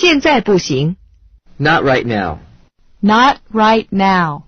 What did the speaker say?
现在不行。Not right now. Not right now.